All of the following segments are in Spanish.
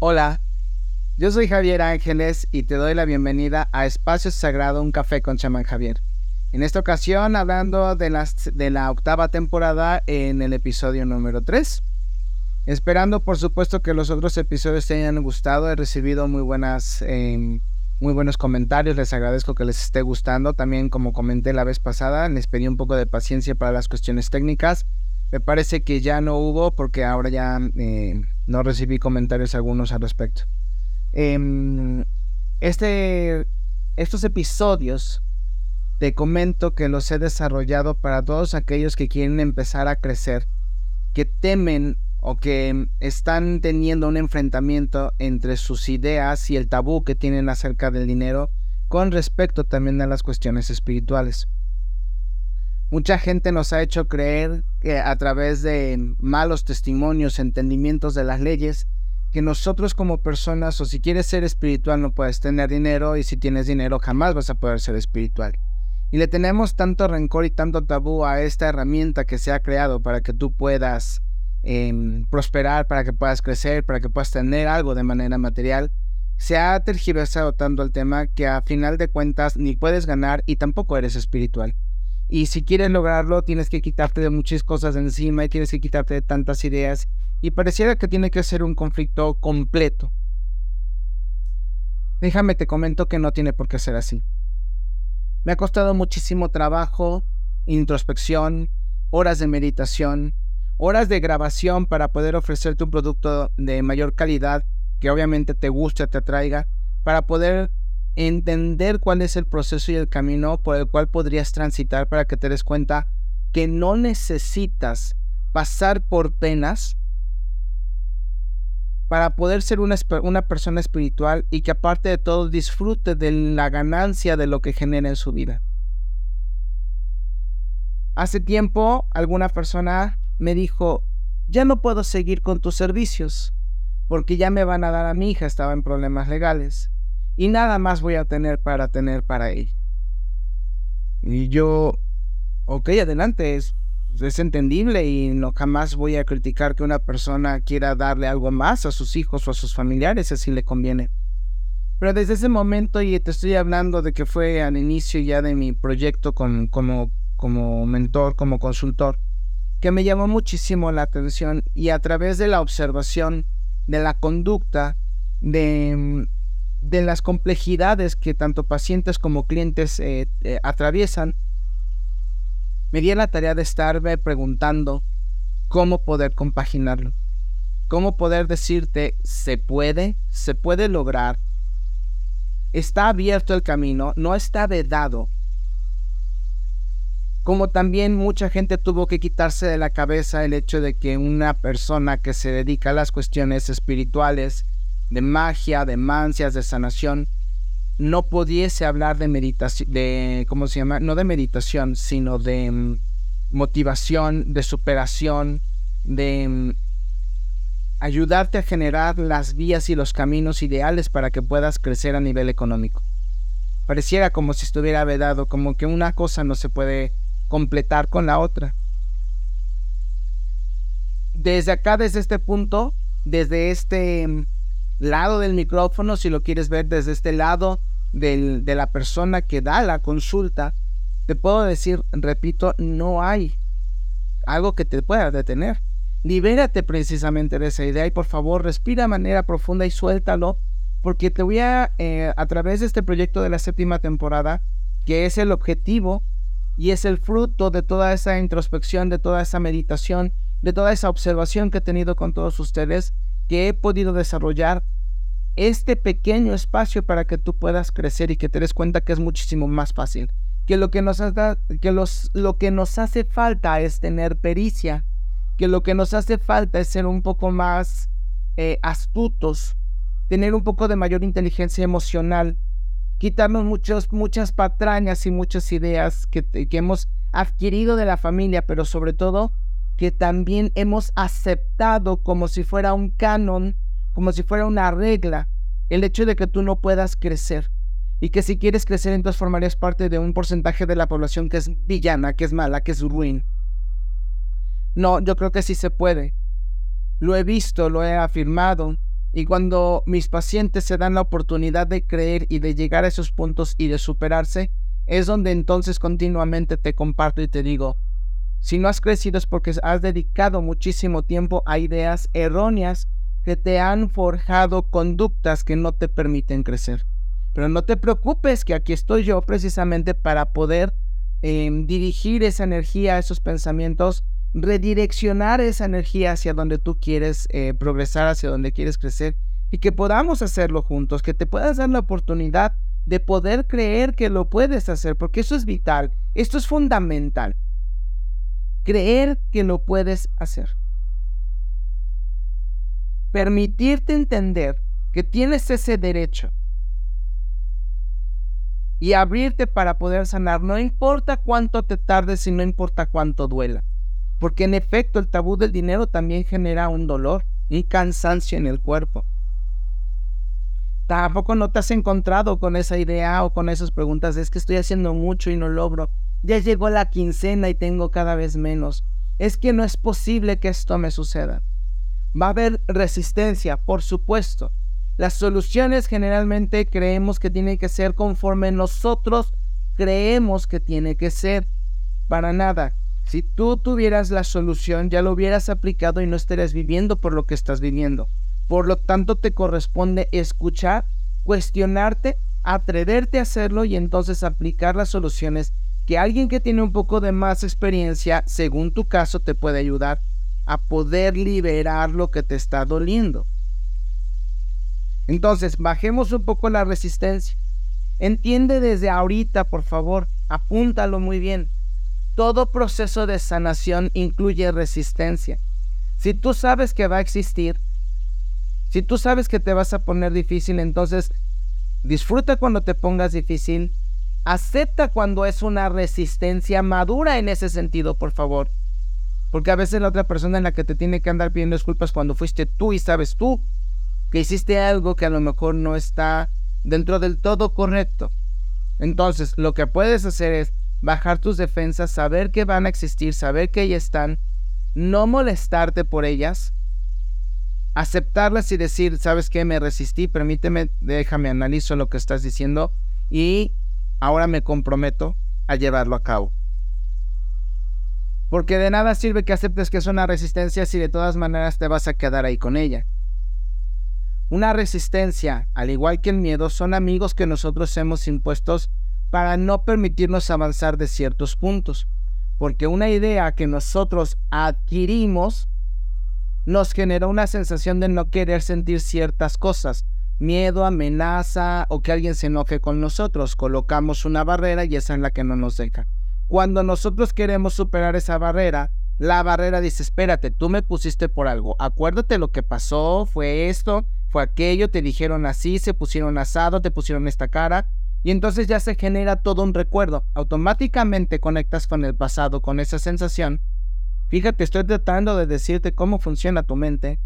Hola, yo soy Javier Ángeles y te doy la bienvenida a Espacio Sagrado, un café con chamán Javier. En esta ocasión hablando de, de la octava temporada en el episodio número 3. Esperando por supuesto que los otros episodios te hayan gustado, he recibido muy buenas... Em, muy buenos comentarios, les agradezco que les esté gustando. También como comenté la vez pasada, les pedí un poco de paciencia para las cuestiones técnicas. Me parece que ya no hubo porque ahora ya eh, no recibí comentarios algunos al respecto. Em, este, estos episodios te comento que los he desarrollado para todos aquellos que quieren empezar a crecer, que temen o que están teniendo un enfrentamiento entre sus ideas y el tabú que tienen acerca del dinero con respecto también a las cuestiones espirituales. Mucha gente nos ha hecho creer que a través de malos testimonios, entendimientos de las leyes, que nosotros como personas o si quieres ser espiritual no puedes tener dinero y si tienes dinero jamás vas a poder ser espiritual. Y le tenemos tanto rencor y tanto tabú a esta herramienta que se ha creado para que tú puedas em, prosperar, para que puedas crecer, para que puedas tener algo de manera material. Se ha tergiversado tanto el tema que a final de cuentas ni puedes ganar y tampoco eres espiritual. Y si quieres lograrlo, tienes que quitarte de muchas cosas encima y tienes que quitarte de tantas ideas. Y pareciera que tiene que ser un conflicto completo. Déjame te comento que no tiene por qué ser así. Me ha costado muchísimo trabajo, introspección, horas de meditación, horas de grabación para poder ofrecerte un producto de mayor calidad que obviamente te guste, te atraiga, para poder entender cuál es el proceso y el camino por el cual podrías transitar para que te des cuenta que no necesitas pasar por penas para poder ser una, una, persona espiritual y que aparte de todo disfrute de la ganancia de lo que genera en su vida. Hace tiempo alguna persona me dijo, ya no puedo seguir con tus servicios porque ya me van a dar a mi hija, estaba en problemas legales y nada más voy a tener para tener para ella. Y yo, ok, adelante, es, es entendible y no jamás voy a criticar que una persona quiera darle algo más a sus hijos o a sus familiares, así le conviene. Pero desde ese momento, y te estoy hablando de que fue al inicio ya de mi proyecto con, como, como mentor, como consultor, que me llamó muchísimo la atención y a través de la observación de la conducta de de las complejidades que tanto pacientes como clientes eh, eh, atraviesan, me di la tarea de estarme preguntando cómo poder compaginarlo, cómo poder decirte, se puede, se puede lograr, está abierto el camino, no está vedado. Como también mucha gente tuvo que quitarse de la cabeza el hecho de que una persona que se dedica a las cuestiones espirituales de magia, de mancias, de sanación, no pudiese hablar de meditación, de, ¿cómo se llama? No de meditación, sino de mm, motivación, de superación, de mm, ayudarte a generar las vías y los caminos ideales para que puedas crecer a nivel económico. Pareciera como si estuviera vedado, como que una cosa no se puede completar con la otra. Desde acá, desde este punto, desde este mm, lado del micrófono, si lo quieres ver desde este lado de la persona que da la consulta, te puedo decir, repito, no hay algo que te pueda detener. Libérate precisamente de esa idea y por favor respira de manera profunda y suéltalo, porque te voy a, eh, a través de este proyecto de la séptima temporada, que es el objetivo y es el fruto de toda esa introspección, de toda esa meditación, de toda esa observación que he tenido con todos ustedes, que he podido desarrollar este pequeño espacio para que tú puedas crecer y que te des cuenta que es muchísimo más fácil. Que lo que nos, que los, lo que nos hace falta es tener pericia, que lo que nos hace falta es ser un poco más eh, astutos, tener un poco de mayor inteligencia emocional, quitarnos muchos, muchas patrañas y muchas ideas que, que hemos adquirido de la familia, pero sobre todo que también hemos aceptado como si fuera un canon, como si fuera una regla, el hecho de que tú no puedas crecer. Y que si quieres crecer, entonces formarías parte de un porcentaje de la población que es villana, que es mala, que es ruin. No, yo creo que sí se puede. Lo he visto, lo he afirmado. Y cuando mis pacientes se dan la oportunidad de creer y de llegar a esos puntos y de superarse, es donde entonces continuamente te comparto y te digo, si no has crecido es porque has dedicado muchísimo tiempo a ideas erróneas que te han forjado conductas que no te permiten crecer. Pero no te preocupes que aquí estoy yo precisamente para poder em, dirigir esa energía, esos pensamientos, redireccionar esa energía hacia donde tú quieres eh, progresar, hacia donde quieres crecer y que podamos hacerlo juntos, que te puedas dar la oportunidad de poder creer que lo puedes hacer, porque eso es vital, esto es fundamental. Creer que lo puedes hacer. Permitirte entender que tienes ese derecho y abrirte para poder sanar. No importa cuánto te tardes y no importa cuánto duela. Porque en efecto el tabú del dinero también genera un dolor, un cansancio en el cuerpo. Tampoco no te has encontrado con esa idea o con esas preguntas. Es que estoy haciendo mucho y no logro. Ya llegó la quincena y tengo cada vez menos. Es que no es posible que esto me suceda. Va a haber resistencia, por supuesto. Las soluciones generalmente creemos que tienen que ser conforme nosotros creemos que tiene que ser. Para nada. Si tú tuvieras la solución, ya lo hubieras aplicado y no estarías viviendo por lo que estás viviendo. Por lo tanto, te corresponde escuchar, cuestionarte, atreverte a hacerlo y entonces aplicar las soluciones que alguien que tiene un poco de más experiencia, según tu caso, te puede ayudar a poder liberar lo que te está doliendo. Entonces, bajemos un poco la resistencia. Entiende desde ahorita, por favor, apúntalo muy bien. Todo proceso de sanación incluye resistencia. Si tú sabes que va a existir, si tú sabes que te vas a poner difícil, entonces disfruta cuando te pongas difícil, acepta cuando es una resistencia madura en ese sentido, por favor. Porque a veces la otra persona en la que te tiene que andar pidiendo disculpas cuando fuiste tú y sabes tú que hiciste algo que a lo mejor no está dentro del todo correcto. Entonces, lo que puedes hacer es bajar tus defensas, saber que van a existir, saber que ahí están, no molestarte por ellas, aceptarlas y decir, ¿sabes qué? Me resistí, permíteme, déjame analizo lo que estás diciendo y ahora me comprometo a llevarlo a cabo. Porque de nada sirve que aceptes que es una resistencia si de todas maneras te vas a quedar ahí con ella. Una resistencia, al igual que el miedo, son amigos que nosotros hemos impuestos para no permitirnos avanzar de ciertos puntos. Porque una idea que nosotros adquirimos nos genera una sensación de no querer sentir ciertas cosas. Miedo, amenaza o que alguien se enoje con nosotros. Colocamos una barrera y esa es la que no nos deja. Cuando nosotros queremos superar esa barrera, la barrera dice, espérate, tú me pusiste por algo. Acuérdate lo que pasó, fue esto fue aquello, te dijeron así, se pusieron asado, te pusieron esta cara, y entonces ya se genera todo un recuerdo. Automáticamente conectas con el pasado, con esa sensación. Fíjate, estoy tratando de decirte cómo funciona tu mente.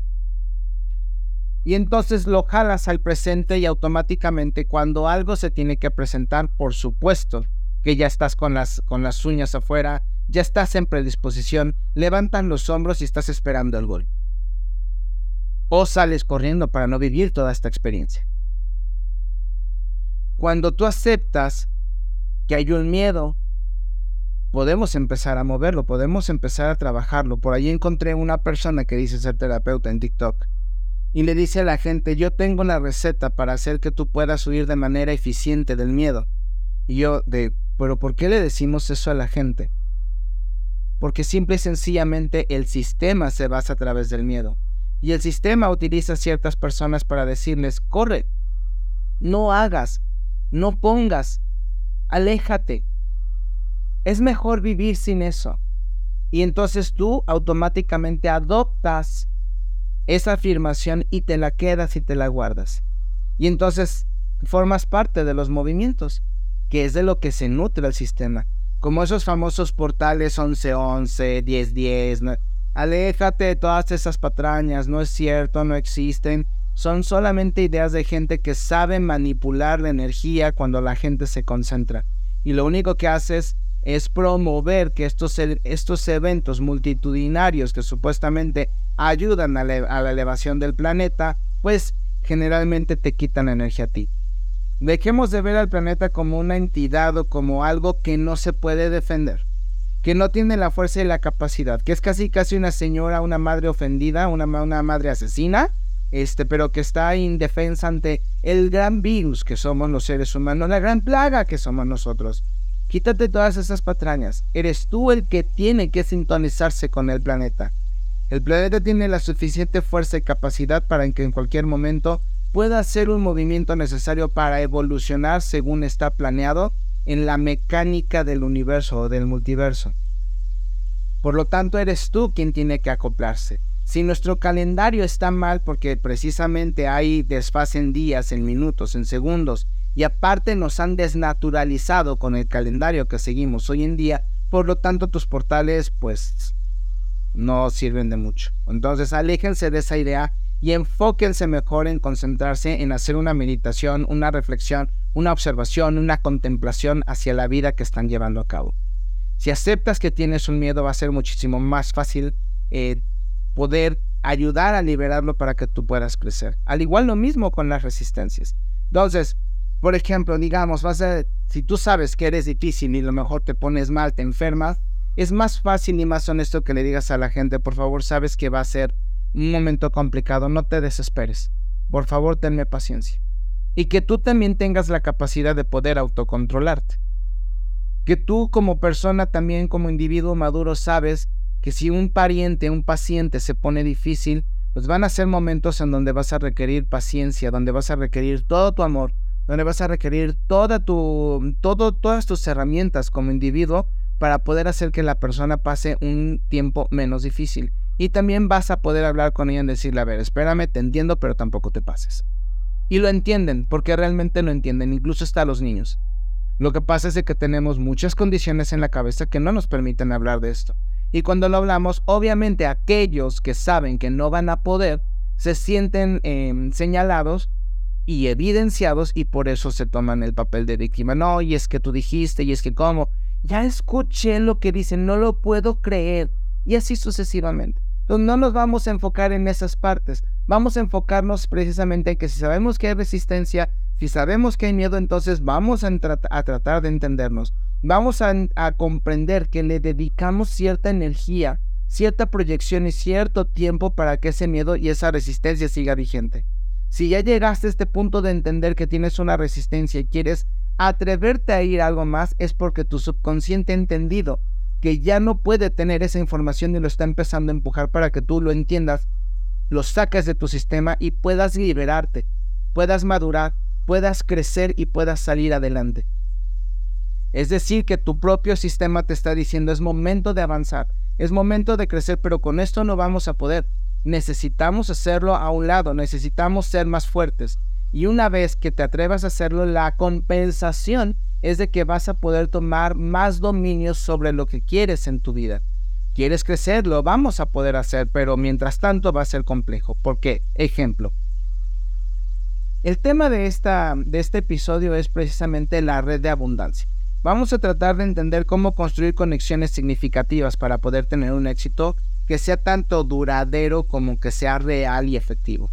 Y entonces lo jalas al presente y automáticamente cuando algo se tiene que presentar, por supuesto que ya estás con las, con las uñas afuera, ya estás en predisposición, levantan los hombros y estás esperando el golpe o sales corriendo para no vivir toda esta experiencia. Cuando tú aceptas que hay un miedo, podemos empezar a moverlo, podemos empezar a trabajarlo. Por ahí encontré una persona que dice ser terapeuta en TikTok y le dice a la gente, yo tengo la receta para hacer que tú puedas huir de manera eficiente del miedo. Y yo de, pero ¿por qué le decimos eso a la gente? Porque simple y sencillamente el sistema se basa a través del miedo. Y el sistema utiliza ciertas personas para decirles, corre, no hagas, no pongas, aléjate. Es mejor vivir sin eso. Y entonces tú automáticamente adoptas esa afirmación y te la quedas y te la guardas. Y entonces formas parte de los movimientos, que es de lo que se nutre el sistema. Como esos famosos portales 1111, 1010, Aléjate de todas esas patrañas, no es cierto, no existen. Son solamente ideas de gente que sabe manipular la energía cuando la gente se concentra. Y lo único que haces es promover que estos, estos eventos multitudinarios que supuestamente ayudan a, la elevación del planeta pues generalmente te quitan energía a ti. Dejemos de ver al planeta como una entidad o como algo que no se puede defender, que no tiene la fuerza y la capacidad, que es casi casi una señora, una madre ofendida, una, una madre asesina, este, pero que está indefensa ante el gran virus que somos los seres humanos, la gran plaga que somos nosotros. Quítate todas esas patrañas. Eres tú el que tiene que sintonizarse con el planeta. El planeta tiene la suficiente fuerza y capacidad para que en cualquier momento pueda hacer un movimiento necesario para evolucionar según está planeado en la mecánica del universo o del multiverso. Por lo tanto, eres tú quien tiene que acoplarse. Si nuestro calendario está mal porque precisamente hay desfase en días, en minutos, en segundos, y aparte nos han desnaturalizado con el calendario que seguimos hoy en día, por lo tanto tus portales pues no sirven de mucho. Entonces aléjense de esa idea y enfóquense mejor en concentrarse en hacer una meditación, una reflexión, una observación, una contemplación hacia la vida que están llevando a cabo. Si aceptas que tienes un miedo, va a ser muchísimo más fácil eh, poder ayudar a liberarlo para que tú puedas crecer. Al igual lo mismo con las resistencias. Entonces, por ejemplo, digamos, vas a, si tú sabes que eres difícil y lo mejor te pones mal, te enfermas, es más fácil y más honesto que le digas a la gente, por favor, sabes que va a ser un momento complicado, no te desesperes. Por favor, tenme paciencia. Y que tú también tengas la capacidad de poder autocontrolarte. Que tú como persona también como individuo maduro sabes que si un pariente, un paciente se pone difícil, pues van a ser momentos en donde vas a requerir paciencia, donde vas a requerir todo tu amor, donde vas a requerir toda tu, todo, todas tus herramientas como individuo para poder hacer que la persona pase un tiempo menos difícil. Y también vas a poder hablar con ella y decirle, a ver, espérame, te entiendo, pero tampoco te pases. Y lo entienden, porque realmente lo entienden, incluso hasta los niños. Lo que pasa es que tenemos muchas condiciones en la cabeza que no nos permiten hablar de esto. Y cuando lo hablamos, obviamente aquellos que saben que no van a poder, se sienten em, señalados y evidenciados y por eso se toman el papel de víctima. No, y es que tú dijiste, y es que cómo. Ya escuché lo que dicen, no lo puedo creer y así sucesivamente. Entonces no nos vamos a enfocar en esas partes, vamos a enfocarnos precisamente en que si sabemos que hay resistencia, si sabemos que hay miedo, entonces vamos a, a tratar de entendernos, vamos a, a comprender que le dedicamos cierta energía, cierta proyección y cierto tiempo para que ese miedo y esa resistencia siga vigente. Si ya llegaste a este punto de entender que tienes una resistencia y quieres atreverte a ir a algo más, es porque tu subconsciente ha entendido que ya no puede tener esa información y lo está empezando a empujar para que tú lo entiendas, lo saques de tu sistema y puedas liberarte, puedas madurar, puedas crecer y puedas salir adelante. Es decir, que tu propio sistema te está diciendo es momento de avanzar, es momento de crecer, pero con esto no vamos a poder. Necesitamos hacerlo a un lado, necesitamos ser más fuertes. Y una vez que te atrevas a hacerlo, la compensación es de que vas a poder tomar más dominio sobre lo que quieres en tu vida. ¿Quieres crecer? Lo vamos a poder hacer, pero mientras tanto va a ser complejo. ¿Por qué? Ejemplo. El tema de, esta, de este episodio es precisamente la red de abundancia. Vamos a tratar de entender cómo construir conexiones significativas para poder tener un éxito que sea tanto duradero como que sea real y efectivo.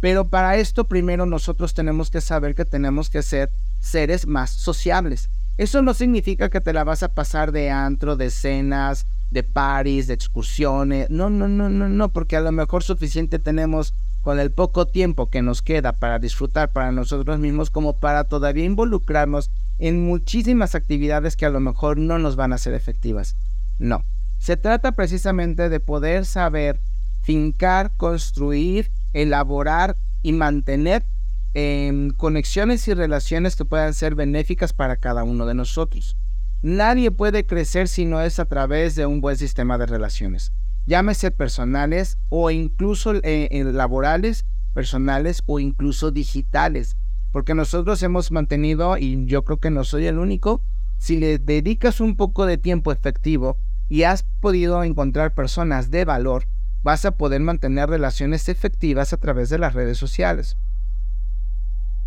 Pero para esto primero nosotros tenemos que saber que tenemos que ser seres más sociables. Eso no significa que te la vas a pasar de antro, de cenas, de paris, de excursiones. No, no, no, no, no, porque a lo mejor suficiente tenemos con el poco tiempo que nos queda para disfrutar para nosotros mismos como para todavía involucrarnos en muchísimas actividades que a lo mejor no nos van a ser efectivas. No, se trata precisamente de poder saber fincar, construir, elaborar y mantener en conexiones y relaciones que puedan ser benéficas para cada uno de nosotros. Nadie puede crecer si no es a través de un buen sistema de relaciones, llámese personales o incluso eh, laborales, personales o incluso digitales, porque nosotros hemos mantenido, y yo creo que no soy el único, si le dedicas un poco de tiempo efectivo y has podido encontrar personas de valor, vas a poder mantener relaciones efectivas a través de las redes sociales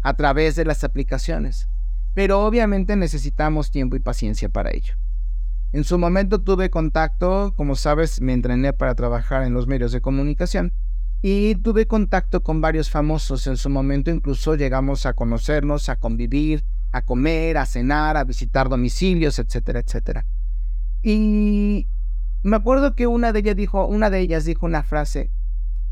a través de las aplicaciones, pero obviamente necesitamos tiempo y paciencia para ello. En su momento tuve contacto, como sabes, me entrené para trabajar en los medios de comunicación Y tuve contacto con varios famosos. En su momento incluso llegamos a conocernos, a convivir, a comer, a cenar, a visitar domicilios, etcétera, etcétera. Y me acuerdo que una de ellas dijo, una de ellas dijo una frase,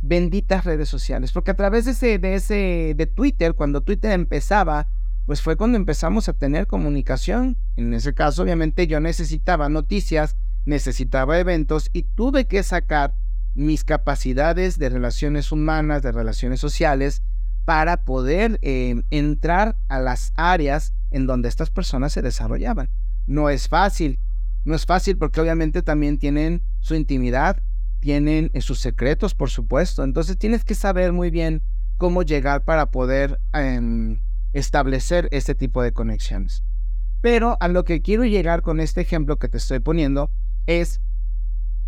benditas redes sociales, porque a través de ese, de ese, de Twitter, cuando Twitter empezaba, pues fue cuando empezamos a tener comunicación. En ese caso, obviamente, yo necesitaba noticias, necesitaba eventos y tuve que sacar mis capacidades de relaciones humanas, de relaciones sociales, para poder eh, entrar a las áreas en donde estas personas se desarrollaban. No es fácil, no es fácil porque obviamente también tienen su intimidad, tienen eh, sus secretos, por supuesto. Entonces tienes que saber muy bien cómo llegar para poder em, establecer este tipo de conexiones. Pero a lo que quiero llegar con este ejemplo que te estoy poniendo es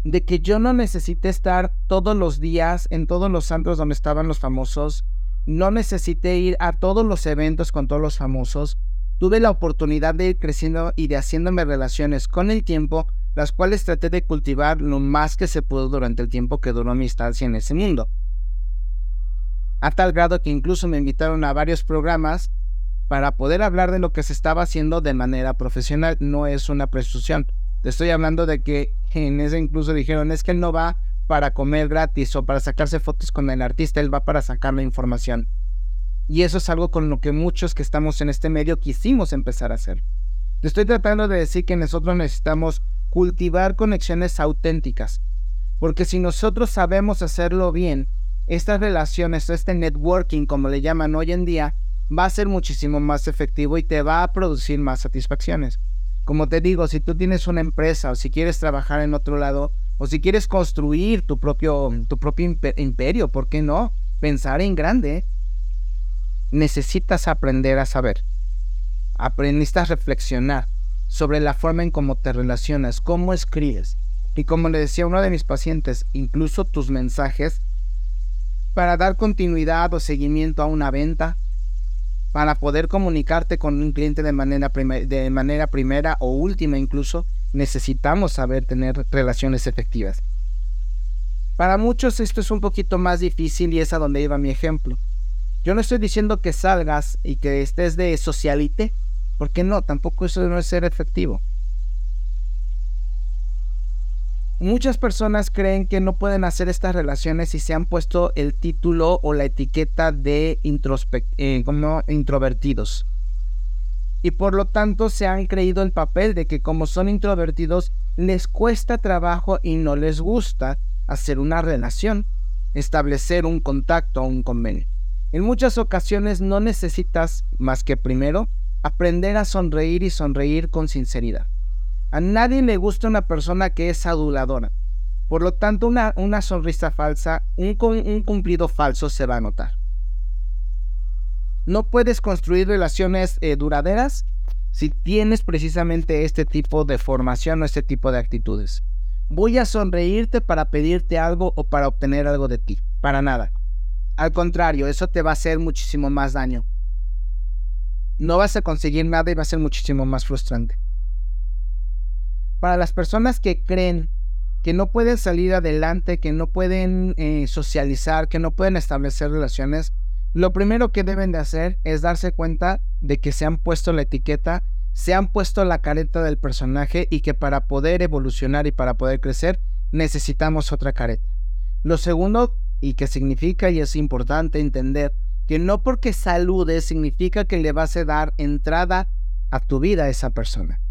de que yo no necesité estar todos los días en todos los santos donde estaban los famosos, no necesité ir a todos los eventos con todos los famosos, tuve la oportunidad de ir creciendo y de haciéndome relaciones con el tiempo, las cuales traté de cultivar lo más que se pudo durante el tiempo que duró mi estancia en ese mundo. A tal grado que incluso me invitaron a varios programas para poder hablar de lo que se estaba haciendo de manera profesional, no es una presunción. Te estoy hablando de que en ese incluso dijeron, es que él no va para comer gratis o para sacarse fotos con el artista, él va para sacar la información. Y eso es algo con lo que muchos que estamos en este medio quisimos empezar a hacer. Estoy tratando de decir que nosotros necesitamos cultivar conexiones auténticas, porque si nosotros sabemos hacerlo bien, estas relaciones, este networking, como le llaman hoy en día, va a ser muchísimo más efectivo y te va a producir más satisfacciones. Como te digo, si tú tienes una empresa o si quieres trabajar en otro lado o si quieres construir tu propio, tu propio imperio, ¿por qué no? Pensar en grande. Necesitas aprender a saber. Aprendiste a reflexionar sobre la forma en cómo te relacionas, cómo escribes. Y como le decía uno de mis pacientes, incluso tus mensajes para dar continuidad o seguimiento a una venta, para poder comunicarte con un cliente de manera, de manera primera o última incluso, necesitamos saber tener relaciones efectivas. Para muchos esto es un poquito más difícil y es a donde iba mi ejemplo. Yo no estoy diciendo que salgas y que estés de socialite, porque no, tampoco eso no es ser efectivo. Muchas personas creen que no pueden hacer estas relaciones si se han puesto el título o la etiqueta de eh, introvertidos. Y por lo tanto se han creído el papel de que como son introvertidos les cuesta trabajo y no les gusta hacer una relación, establecer un contacto o un convenio. En muchas ocasiones no necesitas más que primero aprender a sonreír y sonreír con sinceridad. A nadie le gusta una persona que es aduladora. Por lo tanto, una, sonrisa falsa, un, un cumplido falso se va a notar. No puedes construir relaciones eh, duraderas si tienes precisamente este tipo de formación o este tipo de actitudes. Voy a sonreírte para pedirte algo o para obtener algo de ti. Para nada. Al contrario, eso te va a hacer muchísimo más daño. No vas a conseguir nada y va a ser muchísimo más frustrante para las personas que creen que no pueden salir adelante, que no pueden eh, socializar, que no pueden establecer relaciones, lo primero que deben de hacer es darse cuenta de que se han puesto la etiqueta, se han puesto la careta del personaje y que para poder evolucionar y para poder crecer necesitamos otra careta. Lo segundo, y que significa y es importante entender, que no porque saludes significa que le vas a dar entrada a tu vida a esa persona.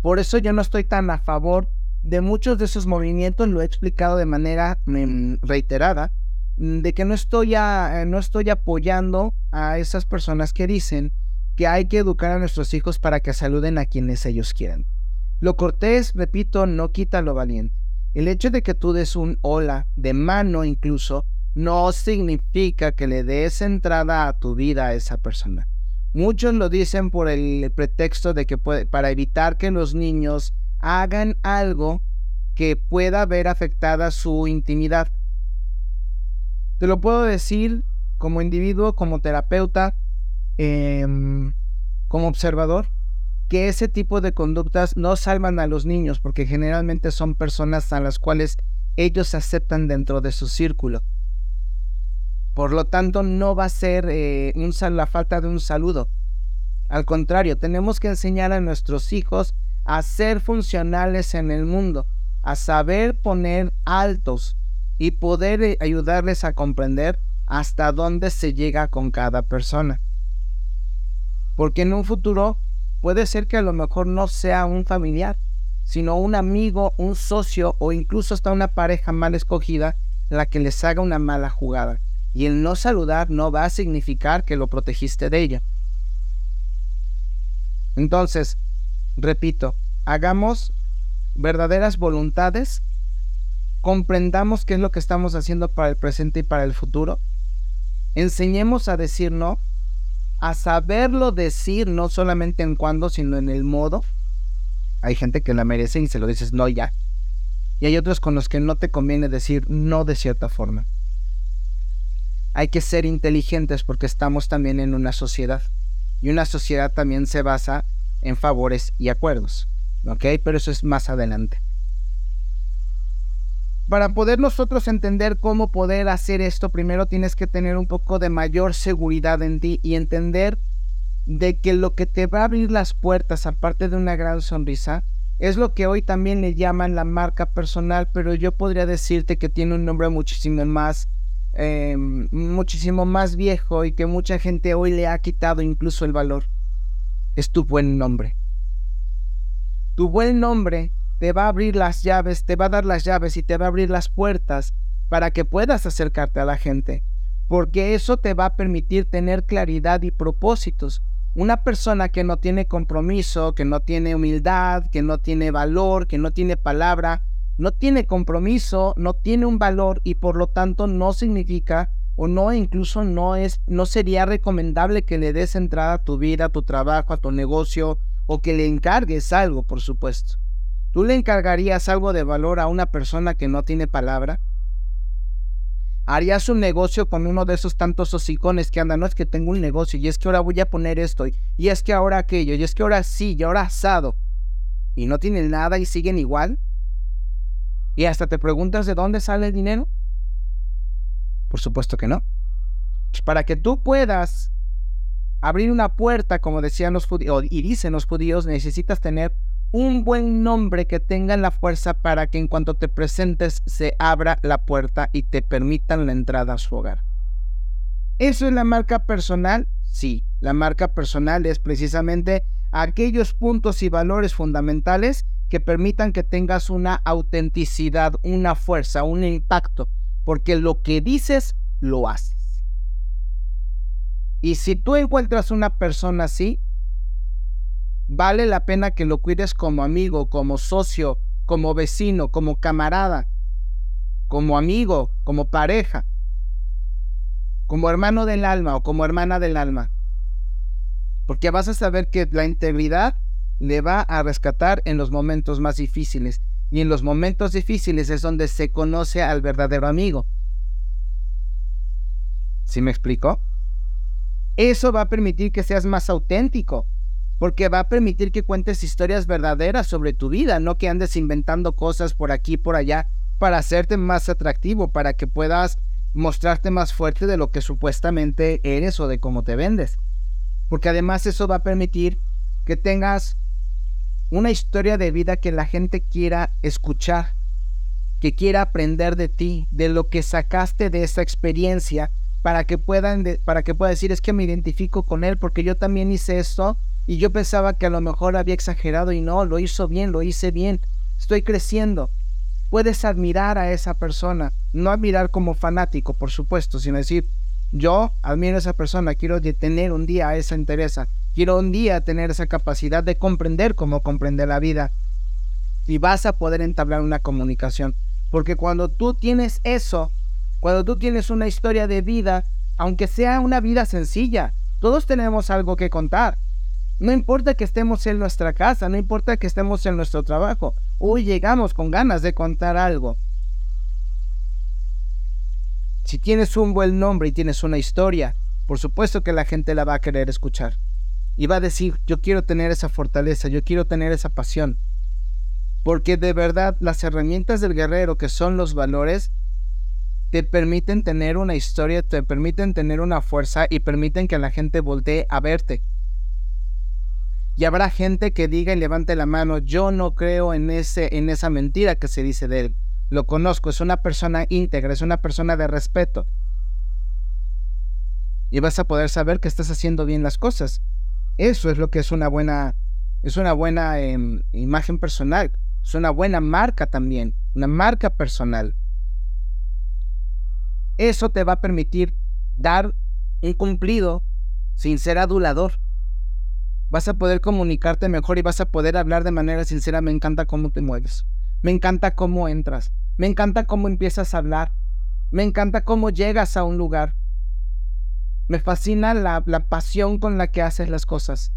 Por eso yo no estoy tan a favor de muchos de esos movimientos, lo he explicado de manera mm, reiterada, de que no estoy, no estoy apoyando a esas personas que dicen que hay que educar a nuestros hijos para que saluden a quienes ellos quieran. Lo cortés, repito, no quita lo valiente. El hecho de que tú des un hola, de mano incluso, no significa que le des entrada a tu vida a esa persona. Muchos lo dicen por el pretexto de que para evitar que los niños hagan algo que pueda ver afectada su intimidad. Te lo puedo decir como individuo, como terapeuta, em, como observador, que ese tipo de conductas no salvan a los niños porque generalmente son personas a las cuales ellos aceptan dentro de su círculo. Por lo tanto, no va a ser eh, la falta de un saludo. Al contrario, tenemos que enseñar a nuestros hijos a ser funcionales en el mundo, a saber poner altos y poder eh, ayudarles a comprender hasta dónde se llega con cada persona. Porque en un futuro puede ser que a lo mejor no sea un familiar, sino un amigo, un socio o incluso hasta una pareja mal escogida la que les haga una mala jugada. Y el no saludar no va a significar que lo protegiste de ella. Entonces, repito, hagamos verdaderas voluntades, comprendamos qué es lo que estamos haciendo para el presente y para el futuro, enseñemos a decir no, a saberlo decir no solamente en cuando, sino en el modo, hay gente que la merece y se lo dices no ya. Y hay otros con los que no te conviene decir no de cierta forma. Hay que ser inteligentes porque estamos también en una sociedad. Y una sociedad también se basa en favores y acuerdos. ¿Ok? Pero eso es más adelante. Para poder nosotros entender cómo poder hacer esto, primero tienes que tener un poco de mayor seguridad en ti y entender de que lo que te va a abrir las puertas, aparte de una gran sonrisa, es lo que hoy también le llaman la marca personal, pero yo podría decirte que tiene un nombre muchísimo más, em, muchísimo más viejo y que mucha gente hoy le ha quitado incluso el valor. Es tu buen nombre. Tu buen nombre te va a abrir las llaves, te va a dar las llaves y te va a abrir las puertas para que puedas acercarte a la gente, porque eso te va a permitir tener claridad y propósitos una persona que no tiene compromiso, que no tiene humildad, que no tiene valor, que no tiene palabra, no tiene compromiso, no tiene un valor y por lo tanto no significa o no incluso no es no sería recomendable que le des entrada a tu vida, a tu trabajo, a tu negocio o que le encargues algo, por supuesto. ¿Tú le encargarías algo de valor a una persona que no tiene palabra? harías un negocio con uno de esos tantos hocicones que andan, no es que tengo un negocio y es que ahora voy a poner esto y, es que ahora aquello y es que ahora sí y ahora asado y no tienen nada y siguen igual y hasta te preguntas de dónde sale el dinero. Por supuesto que no. Pues para que tú puedas abrir una puerta, como decían los judíos, y dicen los judíos, necesitas tener un buen nombre que tenga la fuerza para que en cuanto te presentes se abra la puerta y te permitan la entrada a su hogar. ¿Eso es la marca personal? Sí, la marca personal es precisamente aquellos puntos y valores fundamentales que permitan que tengas una autenticidad, una fuerza, un impacto, porque lo que dices, lo haces. Y si tú encuentras una persona así, vale la pena que lo cuides como amigo, como socio, como vecino, como camarada, como amigo, como pareja, como hermano del alma o como hermana del alma. Porque vas a saber que la integridad le va a rescatar en los momentos más difíciles. Y en los momentos difíciles es donde se conoce al verdadero amigo. ¿Sí me explico? Eso va a permitir que seas más auténtico porque va a permitir que cuentes historias verdaderas sobre tu vida, no que andes inventando cosas por aquí y por allá para hacerte más atractivo, para que puedas mostrarte más fuerte de lo que supuestamente eres o de cómo te vendes. Porque además eso va a permitir que tengas una historia de vida que la gente quiera escuchar, que quiera aprender de ti, de lo que sacaste de esa experiencia, para que puedan, para que pueda decir es que me identifico con él porque yo también hice esto y yo pensaba que a lo mejor había exagerado y no, lo hizo bien, lo hice bien. Estoy creciendo. Puedes admirar a esa persona, no admirar como fanático, por supuesto, sino decir, yo admiro a esa persona, quiero tener un día esa interés, quiero un día tener esa capacidad de comprender cómo comprende la vida. Y vas a poder entablar una comunicación. Porque cuando tú tienes eso, cuando tú tienes una historia de vida, aunque sea una vida sencilla, todos tenemos algo que contar. No importa que estemos en nuestra casa, no importa que estemos en nuestro trabajo. Hoy llegamos con ganas de contar algo. Si tienes un buen nombre y tienes una historia, por supuesto que la gente la va a querer escuchar. Y va a decir, yo quiero tener esa fortaleza, yo quiero tener esa pasión. Porque de verdad las herramientas del guerrero, que son los valores, te permiten tener una historia, te permiten tener una fuerza y permiten que la gente voltee a verte. Y habrá gente que diga y levante la mano, yo no creo en, ese, en esa mentira que se dice de él. Lo conozco, es una persona íntegra, es una persona de respeto. Y vas a poder saber que estás haciendo bien las cosas. Eso es lo que es una buena, es una buena em, imagen personal. Es una buena marca también, una marca personal. Eso te va a permitir dar un cumplido sin ser adulador vas a poder comunicarte mejor y vas a poder hablar de manera sincera. Me encanta cómo te mueves. Me encanta cómo entras. Me encanta cómo empiezas a hablar. Me encanta cómo llegas a un lugar. Me fascina la, pasión con la que haces las cosas.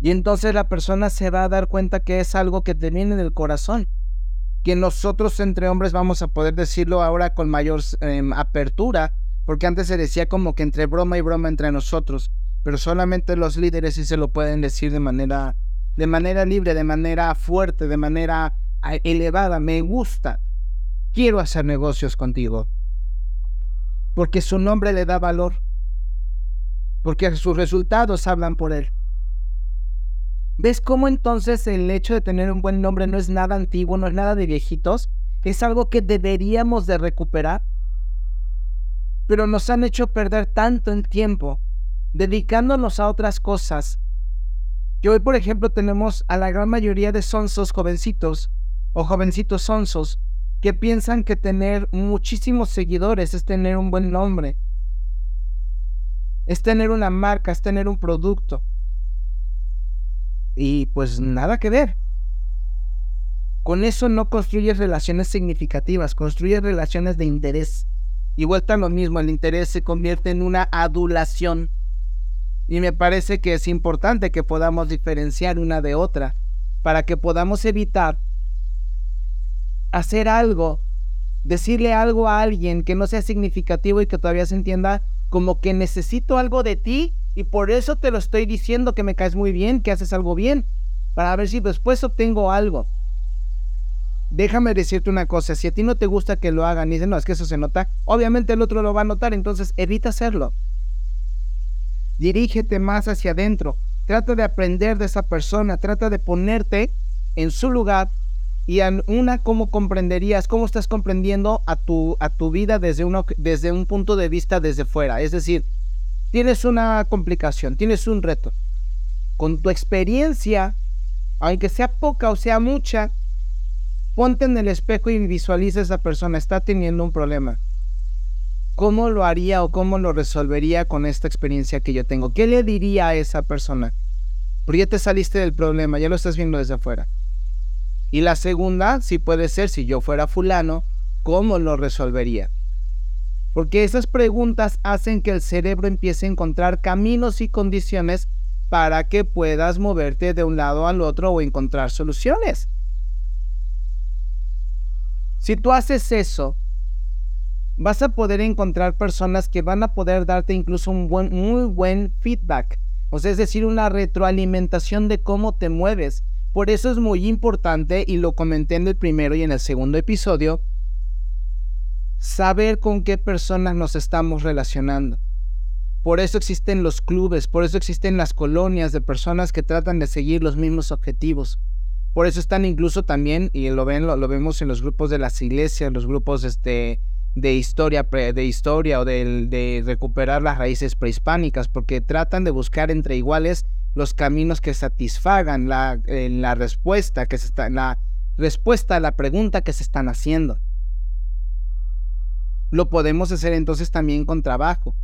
Y entonces la persona se va a dar cuenta que es algo que te viene del corazón. Que nosotros entre hombres vamos a poder decirlo ahora con mayor em, apertura, porque antes se decía como que entre broma y broma entre nosotros pero solamente los líderes sí se lo pueden decir de manera, de manera libre, de manera fuerte, de manera elevada. Me gusta, quiero hacer negocios contigo, porque su nombre le da valor, porque sus resultados hablan por él. ¿Ves cómo entonces el hecho de tener un buen nombre no es nada antiguo, no es nada de viejitos? Es algo que deberíamos de recuperar. Pero nos han hecho perder tanto en tiempo dedicándonos a otras cosas. Que hoy, por ejemplo, tenemos a la gran mayoría de sonsos jovencitos o jovencitos sonsos que piensan que tener muchísimos seguidores es tener un buen nombre, es tener una marca, es tener un producto. Y pues nada que ver. Con eso no construyes relaciones significativas, construyes relaciones de interés. Y vuelta a lo mismo, el interés se convierte en una adulación y me parece que es importante que podamos diferenciar una de otra para que podamos evitar hacer algo, decirle algo a alguien que no sea significativo y que todavía se entienda como que necesito algo de ti y por eso te lo estoy diciendo que me caes muy bien, que haces algo bien, para ver si después obtengo algo. Déjame decirte una cosa, si a ti no te gusta que lo hagan y dicen, no, es que eso se nota, obviamente el otro lo va a notar, entonces evita hacerlo. Dirígete más hacia adentro. Trata de aprender de esa persona. Trata de ponerte en su lugar y en una cómo comprenderías, cómo estás comprendiendo a tu, a tu vida desde, uno, desde un punto de vista desde fuera. Es decir, tienes una complicación, tienes un reto. Con tu experiencia, aunque sea poca o sea mucha, ponte en el espejo y visualiza a esa persona, está teniendo un problema. ¿Cómo lo haría o cómo lo resolvería con esta experiencia que yo tengo? ¿Qué le diría a esa persona? Porque ya te saliste del problema, ya lo estás viendo desde afuera. Y la segunda, si puede ser, si yo fuera fulano, ¿cómo lo resolvería? Porque esas preguntas hacen que el cerebro empiece a encontrar caminos y condiciones para que puedas moverte de un lado al otro o encontrar soluciones. Si tú haces eso vas a poder encontrar personas que van a poder darte incluso un muy buen feedback. O sea, es decir, una retroalimentación de cómo te mueves. Por eso es muy importante, y lo comenté en el primero y en el segundo episodio, saber con qué personas nos estamos relacionando. Por eso existen los clubes, por eso existen las colonias de personas que tratan de seguir los mismos objetivos. Por eso están incluso también, y lo, ven, lo, vemos en los grupos de las iglesias, los grupos este, de historia, de historia o de, recuperar las raíces prehispánicas, porque tratan de buscar entre iguales los caminos que satisfagan la, eh, la respuesta que se está, la respuesta a la pregunta que se están haciendo. Lo podemos hacer entonces también con trabajo.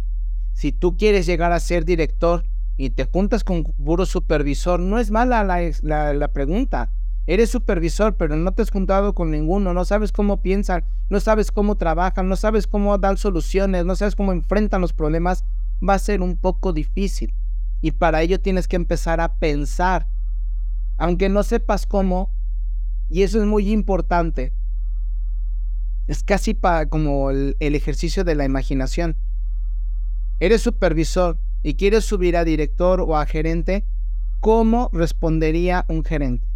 Si tú quieres llegar a ser director y te juntas con puro supervisor, no es mala la, la pregunta. Eres supervisor, pero no te has juntado con ninguno, no sabes cómo piensan, no sabes cómo trabajan, no sabes cómo dan soluciones, no sabes cómo enfrentan los problemas, va a ser un poco difícil. Y para ello tienes que empezar a pensar, aunque no sepas cómo, y eso es muy importante. Es casi para como el, el ejercicio de la imaginación. Eres supervisor y quieres subir a director o a gerente, ¿cómo respondería un gerente?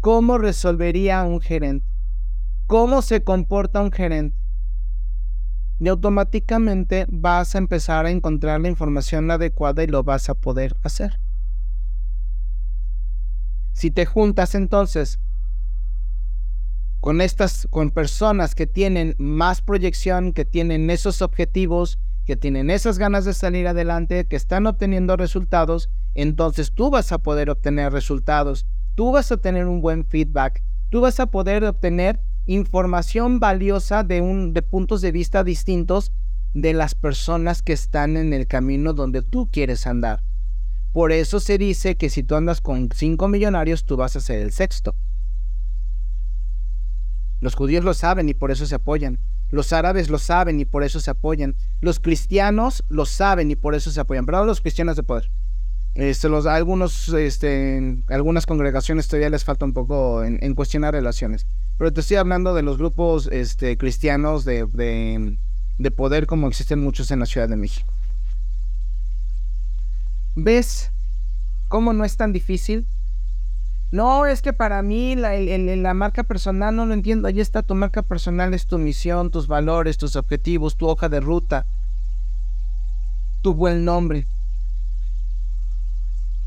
Cómo resolvería un gerente, cómo se comporta un gerente. Y automáticamente vas a empezar a encontrar la información adecuada y lo vas a poder hacer. Si te juntas entonces con estas con personas que tienen más proyección, que tienen esos objetivos, que tienen esas ganas de salir adelante, que están obteniendo resultados, entonces tú vas a poder obtener resultados, tú vas a tener un buen feedback, tú vas a poder obtener información valiosa de, un, de puntos de vista distintos de las personas que están en el camino donde tú quieres andar. Por eso se dice que si tú andas con cinco millonarios, tú vas a ser el sexto. Los judíos lo saben y por eso se apoyan. Los árabes lo saben y por eso se apoyan. Los cristianos lo saben y por eso se apoyan. Pero los cristianos de poder. Este, los, algunos, este, algunas congregaciones todavía les falta un poco en, cuestionar relaciones. Pero te estoy hablando de los grupos este, cristianos de, de poder como existen muchos en la Ciudad de México. ¿Ves cómo no es tan difícil? No, es que para mí la, la, marca personal no lo entiendo. Ahí está tu marca personal, es tu misión, tus valores, tus objetivos, tu hoja de ruta, tu buen nombre.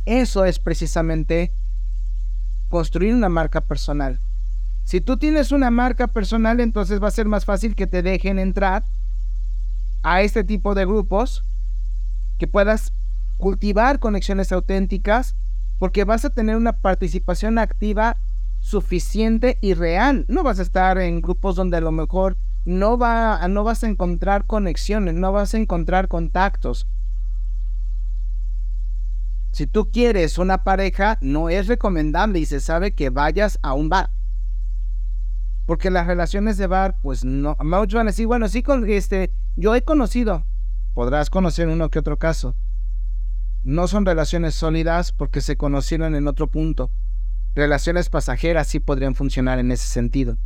Eso es precisamente construir una marca personal. Si tú tienes una marca personal, entonces va a ser más fácil que te dejen entrar a este tipo de grupos, que puedas cultivar conexiones auténticas porque vas a tener una participación activa suficiente y real. No vas a estar en grupos donde a lo mejor no, va, no vas a encontrar conexiones, no vas a encontrar contactos. Si tú quieres una pareja, no es recomendable y se sabe que vayas a un bar. Porque las relaciones de bar, pues no. Muchos van a decir, bueno, sí, con, este, yo he conocido. Podrás conocer uno que otro caso. No son relaciones sólidas porque se conocieron en otro punto. Relaciones pasajeras sí podrían funcionar en ese sentido.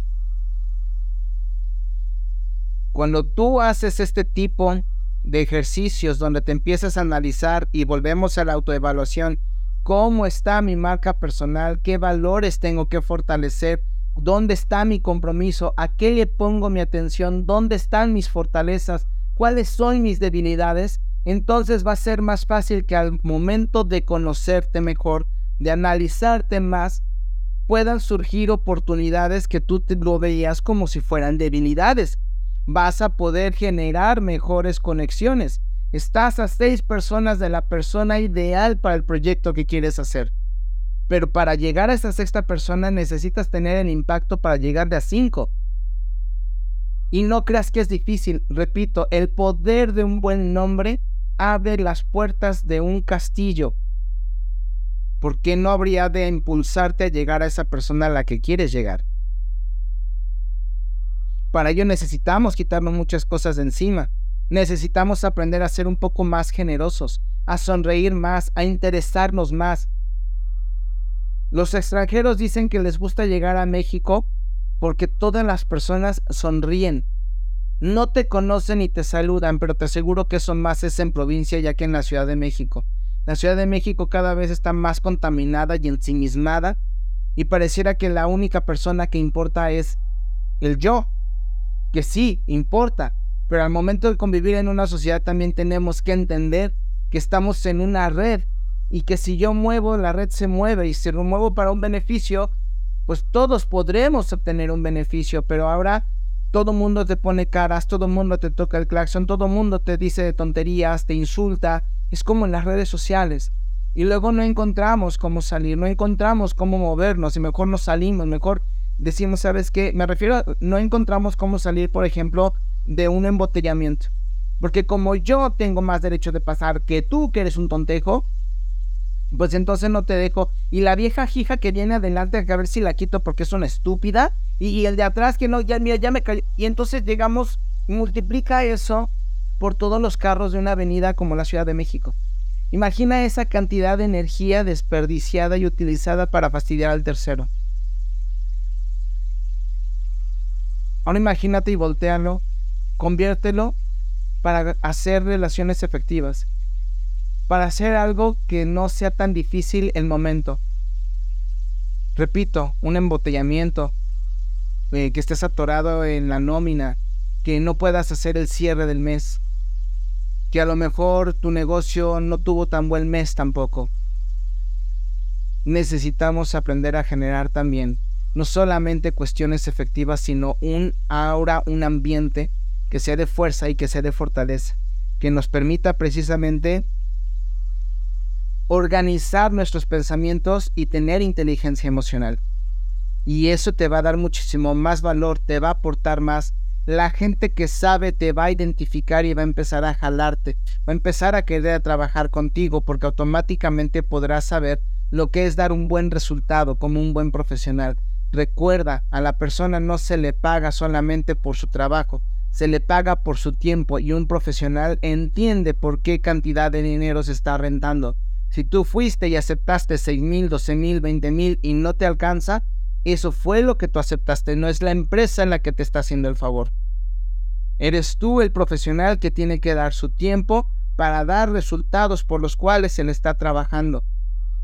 Cuando tú haces este tipo de ejercicios donde te empiezas a analizar y volvemos a la autoevaluación, cómo está mi marca personal, qué valores tengo que fortalecer, dónde está mi compromiso, a qué le pongo mi atención, dónde están mis fortalezas, cuáles son mis debilidades, entonces va a ser más fácil que al momento de conocerte mejor, de analizarte más, puedan surgir oportunidades que tú lo veías como si fueran debilidades. Vas a poder generar mejores conexiones. Estás a seis personas de la persona ideal para el proyecto que quieres hacer. Pero para llegar a esa sexta persona necesitas tener el impacto para llegar de a cinco. Y no creas que es difícil. Repito, el poder de un buen nombre abre las puertas de un castillo. ¿Por qué no habría de impulsarte a llegar a esa persona a la que quieres llegar? Para ello necesitamos quitarnos muchas cosas de encima. Necesitamos aprender a ser un poco más generosos, a sonreír más, a interesarnos más. Los extranjeros dicen que les gusta llegar a México porque todas las personas sonríen, no te conocen y te saludan, pero te aseguro que eso más es en provincia ya que en la Ciudad de México. La Ciudad de México cada vez está más contaminada y ensimismada y pareciera que la única persona que importa es el yo, que sí, importa, pero al momento de convivir en una sociedad también tenemos que entender que estamos en una red y que si yo muevo, la red se mueve y si lo muevo para un beneficio, pues todos podremos obtener un beneficio, pero ahora todo mundo te pone caras, todo mundo te toca el claxon, todo mundo te dice tonterías, te insulta. Es como en las redes sociales. Y luego no encontramos cómo salir, no encontramos cómo movernos y mejor nos salimos, mejor decimos, ¿sabes qué? Me refiero a no encontramos cómo salir, por ejemplo, de un embotellamiento. Porque como yo tengo más derecho de pasar que tú, que eres un tontejo, pues entonces no te dejo. Y la vieja jija que viene adelante, a ver si la quito porque es una estúpida, y, el de atrás que no, ya, mira, ya me cayó. Y entonces llegamos, multiplica eso por todos los carros de una avenida como la Ciudad de México. Imagina esa cantidad de energía desperdiciada y utilizada para fastidiar al tercero. Ahora imagínate y voltealo, conviértelo para hacer relaciones efectivas, para hacer algo que no sea tan difícil el momento. repito, un embotellamiento, eh, que estés atorado en la nómina, que no puedas hacer el cierre del mes, que a lo mejor tu negocio no tuvo tan buen mes tampoco. Necesitamos aprender a generar también no solamente cuestiones efectivas, sino un aura, un ambiente que sea de fuerza y que sea de fortaleza, que nos permita precisamente organizar nuestros pensamientos y tener inteligencia emocional. Y eso te va a dar muchísimo más valor, te va a aportar más. La gente que sabe te va a identificar y va a empezar a jalarte, va a empezar a querer trabajar contigo porque automáticamente podrás saber lo que es dar un buen resultado como un buen profesional. Recuerda, a la persona no se le paga solamente por su trabajo, se le paga por su tiempo y un profesional entiende por qué cantidad de dinero se está rentando. Si tú fuiste y aceptaste 6 mil, 12 mil, 20 mil y no te alcanza, eso fue lo que tú aceptaste, no es la empresa en la que te está haciendo el favor. Eres tú el profesional que tiene que dar su tiempo para dar resultados por los cuales se le está trabajando.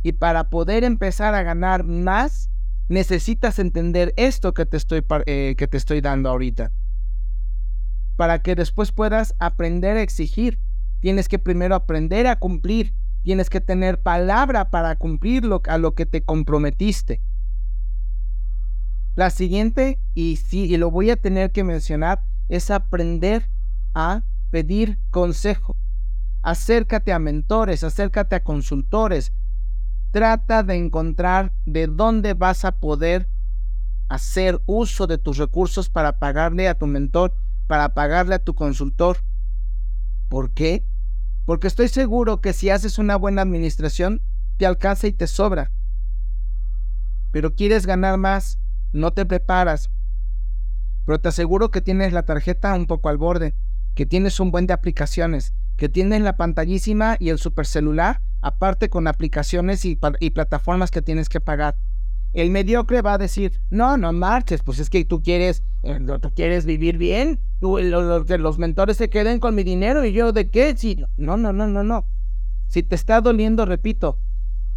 Y para poder empezar a ganar más, necesitas entender esto que te estoy, eh, que te estoy dando ahorita. Para que después puedas aprender a exigir, tienes que primero aprender a cumplir Tienes que tener palabra para cumplir a lo que te comprometiste. La siguiente, y sí, y lo voy a tener que mencionar, es aprender a pedir consejo. Acércate a mentores, acércate a consultores. Trata de encontrar de dónde vas a poder hacer uso de tus recursos para pagarle a tu mentor, para pagarle a tu consultor. ¿Por qué? Porque estoy seguro que si haces una buena administración, te alcanza y te sobra. Pero quieres ganar más, no te preparas. Pero te aseguro que tienes la tarjeta un poco al borde, que tienes un buen de aplicaciones, que tienes la pantallísima y el supercelular, aparte con aplicaciones y, plataformas que tienes que pagar. El mediocre va a decir, no, no marches, pues es que tú quieres, eh, tú quieres vivir bien, que los mentores se queden con mi dinero y yo de qué, si, no, no, no, no, no. Si te está doliendo, repito,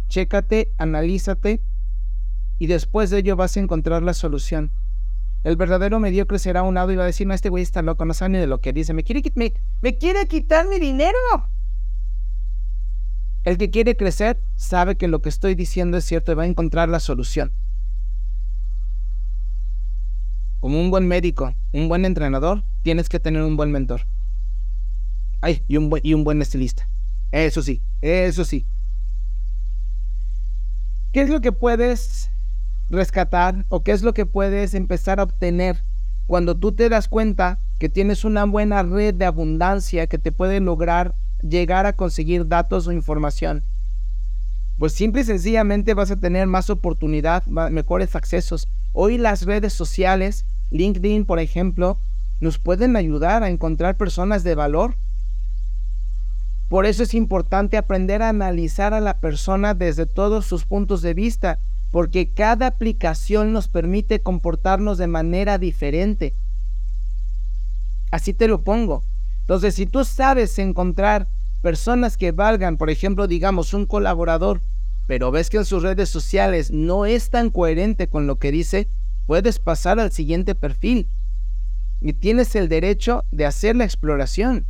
chécate, analízate y después de ello vas a encontrar la solución. El verdadero mediocre será un lado y va a decir, no, este güey está loco, no sabe ni de lo que dice, me quiere, me, me quiere quitar mi dinero. El que quiere crecer sabe que lo que estoy diciendo es cierto y va a encontrar la solución. Como un buen médico, un buen entrenador, tienes que tener un buen mentor. Ay, y un y un buen estilista. Eso sí, eso sí. ¿Qué es lo que puedes rescatar o qué es lo que puedes empezar a obtener cuando tú te das cuenta que tienes una buena red de abundancia que te puede lograr llegar a conseguir datos o información? Pues simple y sencillamente vas a tener más oportunidad, mejores accesos. Hoy las redes sociales, LinkedIn por ejemplo, nos pueden ayudar a encontrar personas de valor. Por eso es importante aprender a analizar a la persona desde todos sus puntos de vista, porque cada aplicación nos permite comportarnos de manera diferente. Así te lo pongo. Entonces, si tú sabes encontrar personas que valgan, por ejemplo, digamos, un colaborador, pero ves que en sus redes sociales no es tan coherente con lo que dice, puedes pasar al siguiente perfil. Y tienes el derecho de hacer la exploración.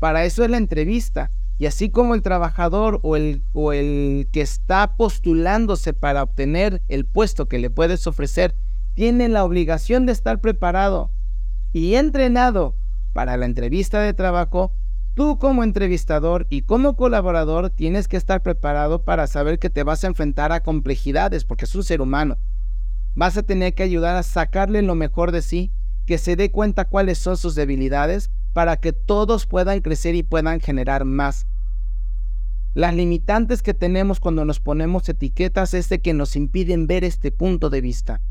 Para eso es la entrevista. Y así como el trabajador o el, o el que está postulándose para obtener el puesto que le puedes ofrecer, tiene la obligación de estar preparado y entrenado para la entrevista de trabajo, Tú como entrevistador y como colaborador tienes que estar preparado para saber que te vas a enfrentar a complejidades porque es un ser humano. Vas a tener que ayudar a sacarle lo mejor de sí, que se dé cuenta cuáles son sus debilidades para que todos puedan crecer y puedan generar más. Las limitantes que tenemos cuando nos ponemos etiquetas es de que nos impiden ver este punto de vista.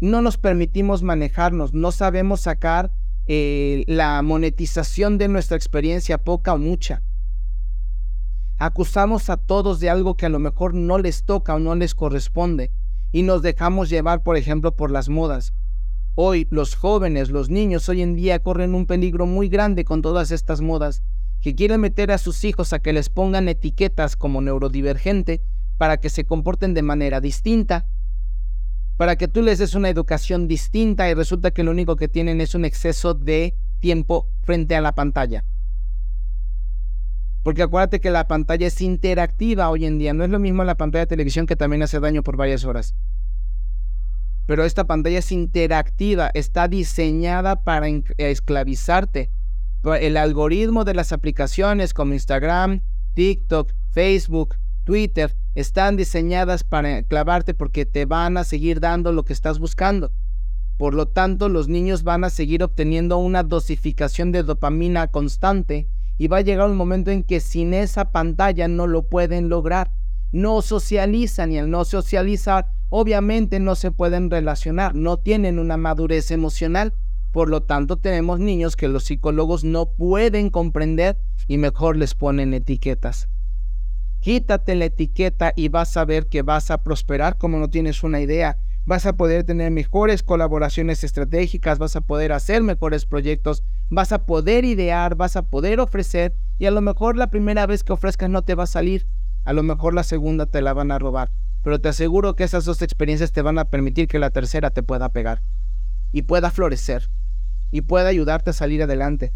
No nos permitimos manejarnos, no sabemos sacar eh, la monetización de nuestra experiencia, poca o mucha. Acusamos a todos de algo que a lo mejor no les toca o no les corresponde y nos dejamos llevar, por ejemplo, por las modas. Hoy los jóvenes, los niños hoy en día corren un peligro muy grande con todas estas modas, que quieren meter a sus hijos a que les pongan etiquetas como neurodivergente para que se comporten de manera distinta, para que tú les des una educación distinta y resulta que lo único que tienen es un exceso de tiempo frente a la pantalla. Porque acuérdate que la pantalla es interactiva hoy en día, no es lo mismo la pantalla de televisión que también hace daño por varias horas. Pero esta pantalla es interactiva, está diseñada para esclavizarte. El algoritmo de las aplicaciones como Instagram, TikTok, Facebook, Twitter, están diseñadas para clavarte porque te van a seguir dando lo que estás buscando. Por lo tanto, los niños van a seguir obteniendo una dosificación de dopamina constante y va a llegar un momento en que sin esa pantalla no lo pueden lograr. No socializan y al no socializar, obviamente no se pueden relacionar, no tienen una madurez emocional. Por lo tanto, tenemos niños que los psicólogos no pueden comprender y mejor les ponen etiquetas. Quítate la etiqueta y vas a ver que vas a prosperar como no tienes una idea. Vas a poder tener mejores colaboraciones estratégicas, vas a poder hacer mejores proyectos, vas a poder idear, vas a poder ofrecer y a lo mejor la primera vez que ofrezcas no te va a salir, a lo mejor la segunda te la van a robar, pero te aseguro que esas dos experiencias te van a permitir que la tercera te pueda pegar y pueda florecer y pueda ayudarte a salir adelante.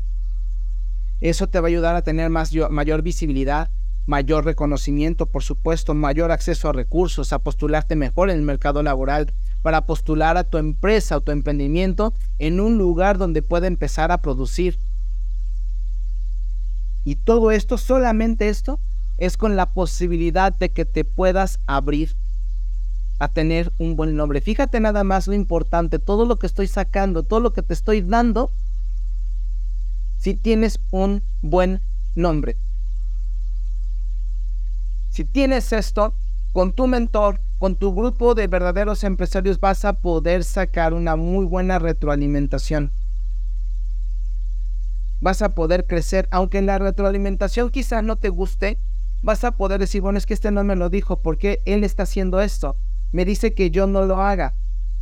Eso te va a ayudar a tener más, mayor visibilidad, mayor reconocimiento, por supuesto, mayor acceso a recursos, a postularte mejor en el mercado laboral, para postular a tu empresa o tu emprendimiento en un lugar donde pueda empezar a producir. Y todo esto, solamente esto, es con la posibilidad de que te puedas abrir a tener un buen nombre. Fíjate nada más lo importante, todo lo que estoy sacando, todo lo que te estoy dando, si tienes un buen nombre. Si tienes esto, con tu mentor, con tu grupo de verdaderos empresarios vas a poder sacar una muy buena retroalimentación. Vas a poder crecer, aunque la retroalimentación quizás no te guste, vas a poder decir, bueno, es que este no me lo dijo, porque él está haciendo esto? Me dice que yo no lo haga.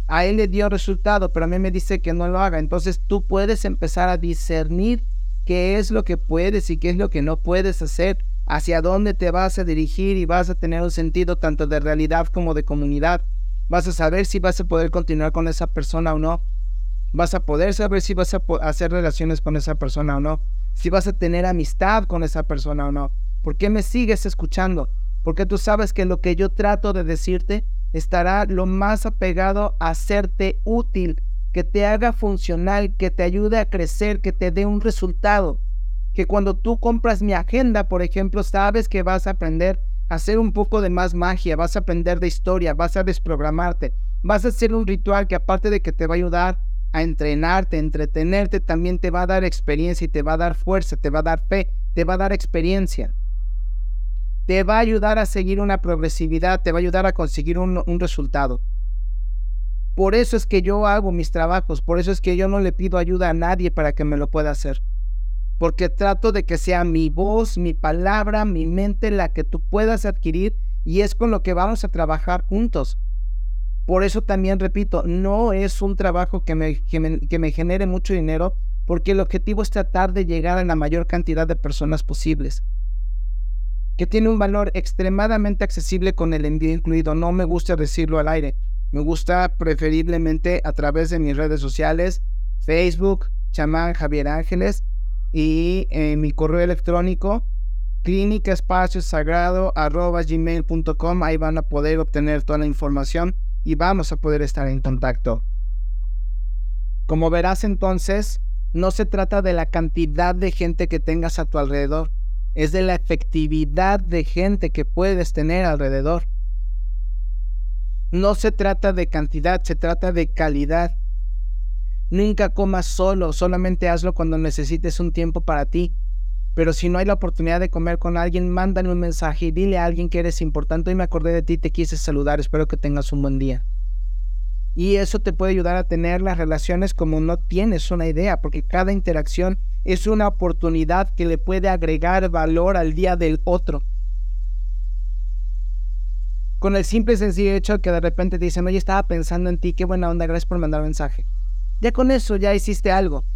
A él le dio resultado, pero a mí me dice que no lo haga. Entonces tú puedes empezar a discernir qué es lo que puedes y qué es lo que no puedes hacer hacia dónde te vas a dirigir y vas a tener un sentido tanto de realidad como de comunidad. Vas a saber si vas a poder continuar con esa persona o no. Vas a poder saber si vas a hacer relaciones con esa persona o no. Si vas a tener amistad con esa persona o no. ¿Por qué me sigues escuchando? Porque tú sabes que lo que yo trato de decirte estará lo más apegado a hacerte útil, que te haga funcional, que te ayude a crecer, que te dé un resultado que cuando tú compras mi agenda, por ejemplo, sabes que vas a aprender a hacer un poco de más magia, vas a aprender de historia, vas a desprogramarte, vas a hacer un ritual que aparte de que te va a ayudar a entrenarte, a entretenerte, también te va a dar experiencia y te va a dar fuerza, te va a dar fe, te va a dar experiencia. Te va a ayudar a seguir una progresividad, te va a ayudar a conseguir un, un resultado. Por eso es que yo hago mis trabajos, por eso es que yo no le pido ayuda a nadie para que me lo pueda hacer porque trato de que sea mi voz, mi palabra, mi mente la que tú puedas adquirir y es con lo que vamos a trabajar juntos. Por eso también repito, no es un trabajo que me, que me, genere mucho dinero, porque el objetivo es tratar de llegar a la mayor cantidad de personas posibles. Que tiene un valor extremadamente accesible con el envío incluido. No me gusta decirlo al aire. Me gusta preferiblemente a través de mis redes sociales, Facebook, chamán Javier Ángeles, y en mi correo electrónico clínica ahí van a poder obtener toda la información y vamos a poder estar en contacto como verás entonces no se trata de la cantidad de gente que tengas a tu alrededor es de la efectividad de gente que puedes tener alrededor no se trata de cantidad se trata de calidad Nunca comas solo, solamente hazlo cuando necesites un tiempo para ti. Pero si no hay la oportunidad de comer con alguien, mándale un mensaje y dile a alguien que eres importante. y me acordé de ti, te quise saludar, espero que tengas un buen día. Y eso te puede ayudar a tener las relaciones como no tienes una idea, porque cada interacción es una oportunidad que le puede agregar valor al día del otro. Con el simple y sencillo hecho que de repente te dicen, oye, estaba pensando en ti, qué buena onda, gracias por mandar mensaje. Ya con eso ya hiciste algo.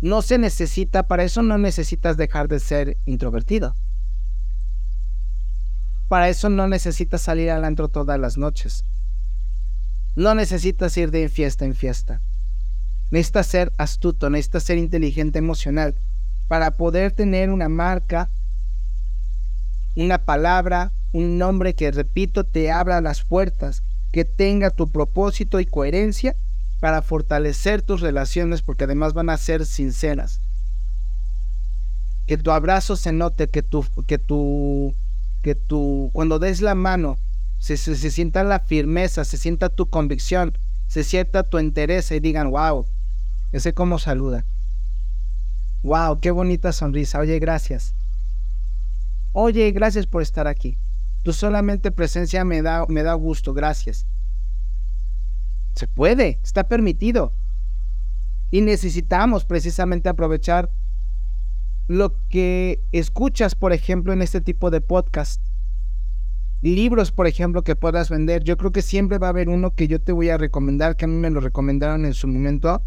No se necesita, para eso no necesitas dejar de ser introvertido. Para eso no necesitas salir al antro todas las noches. No necesitas ir de fiesta en fiesta. Necesitas ser astuto, necesitas ser inteligente emocional para poder tener una marca, una palabra, un nombre que, repito, te abra las puertas, que tenga tu propósito y coherencia para fortalecer tus relaciones porque además van a ser sinceras. Que tu abrazo se note, que tu, que tu, que tu, cuando des la mano, se, se, sienta la firmeza, se sienta tu convicción, se sienta tu interés y digan, wow, ese cómo saluda. Wow, qué bonita sonrisa. Oye, gracias. Oye, gracias por estar aquí. Tu solamente presencia me da, me da gusto, gracias. Se puede, está permitido. Y necesitamos precisamente aprovechar lo que escuchas, por ejemplo, en este tipo de podcast. Libros, por ejemplo, que puedas vender. Yo creo que siempre va a haber uno que yo te voy a recomendar, que a mí me lo recomendaron en su momento,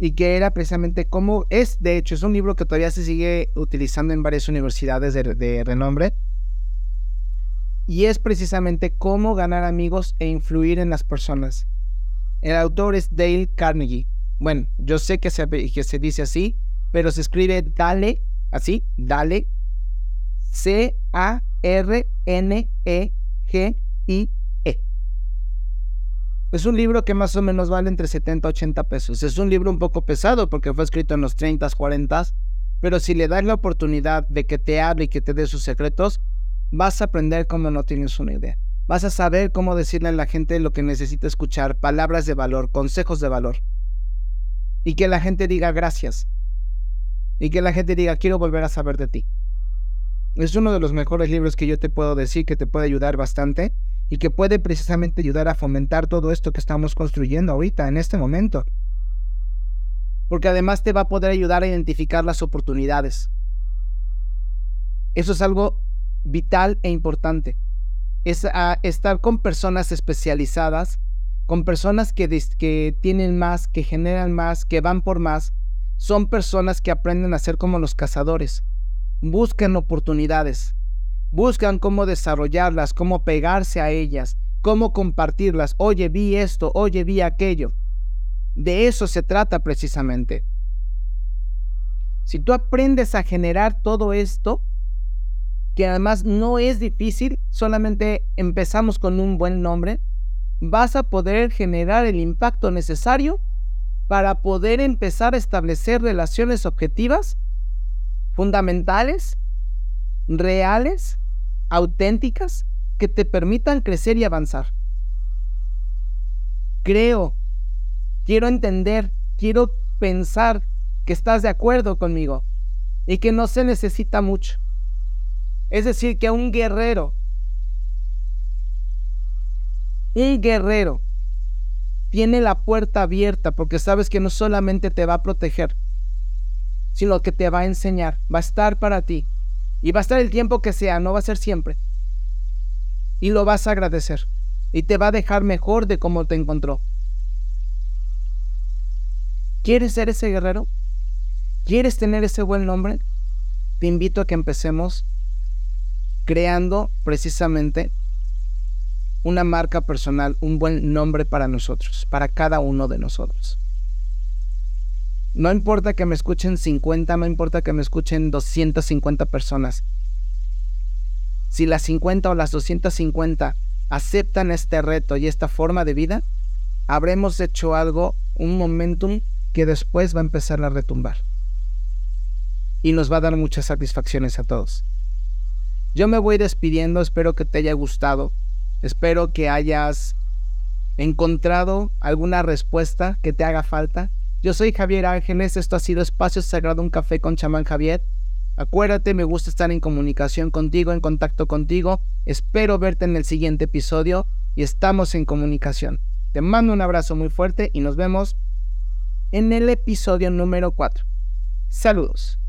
y que era precisamente cómo es, de hecho, es un libro que todavía se sigue utilizando en varias universidades de, renombre. Y es precisamente cómo ganar amigos e influir en las personas. El autor es Dale Carnegie. Bueno, yo sé que se, que se dice así, pero se escribe Dale, así, Dale, C-A-R-N-E-G-I-E. Es un libro que más o menos vale entre 70 y 80 pesos. Es un libro un poco pesado porque fue escrito en los 30, 40, pero si le das la oportunidad de que te hable y que te dé sus secretos, vas a aprender como no tienes una idea. Vas a saber cómo decirle a la gente lo que necesita escuchar, palabras de valor, consejos de valor. Y que la gente diga gracias. Y que la gente diga quiero volver a saber de ti. Es uno de los mejores libros que yo te puedo decir que te puede ayudar bastante y que puede precisamente ayudar a fomentar todo esto que estamos construyendo ahorita, en este momento. Porque además te va a poder ayudar a identificar las oportunidades. Eso es algo vital e importante es estar con personas especializadas, con personas que tienen más, que generan más, que van por más. Son personas que aprenden a ser como los cazadores. Buscan oportunidades, buscan cómo desarrollarlas, cómo pegarse a ellas, cómo compartirlas. Oye, vi esto, oye, vi aquello. De eso se trata precisamente. Si tú aprendes a generar todo esto, que además no es difícil, solamente empezamos con un buen nombre, vas a poder generar el impacto necesario para poder empezar a establecer relaciones objetivas, fundamentales, reales, auténticas, que te permitan crecer y avanzar. Creo, quiero entender, quiero pensar que estás de acuerdo conmigo y que no se necesita mucho. Es decir, que un guerrero, un guerrero tiene la puerta abierta porque sabes que no solamente te va a proteger, sino que te va a enseñar, va a estar para ti. Y va a estar el tiempo que sea, no va a ser siempre. Y lo vas a agradecer. Y te va a dejar mejor de cómo te encontró. ¿Quieres ser ese guerrero? ¿Quieres tener ese buen nombre? Te invito a que empecemos creando precisamente una marca personal, un buen nombre para nosotros, para cada uno de nosotros. No importa que me escuchen 50, no importa que me escuchen 250 personas. Si las 50 o las 250 aceptan este reto y esta forma de vida, habremos hecho algo, un momentum que después va a empezar a retumbar. Y nos va a dar muchas satisfacciones a todos. Yo me voy despidiendo, espero que te haya gustado, espero que hayas encontrado alguna respuesta que te haga falta. Yo soy Javier Ángeles, esto ha sido Espacio Sagrado, un café con chamán Javier. Acuérdate, me gusta estar en comunicación contigo, en contacto contigo. Espero verte en el siguiente episodio y estamos en comunicación. Te mando un abrazo muy fuerte y nos vemos en el episodio número 4. Saludos.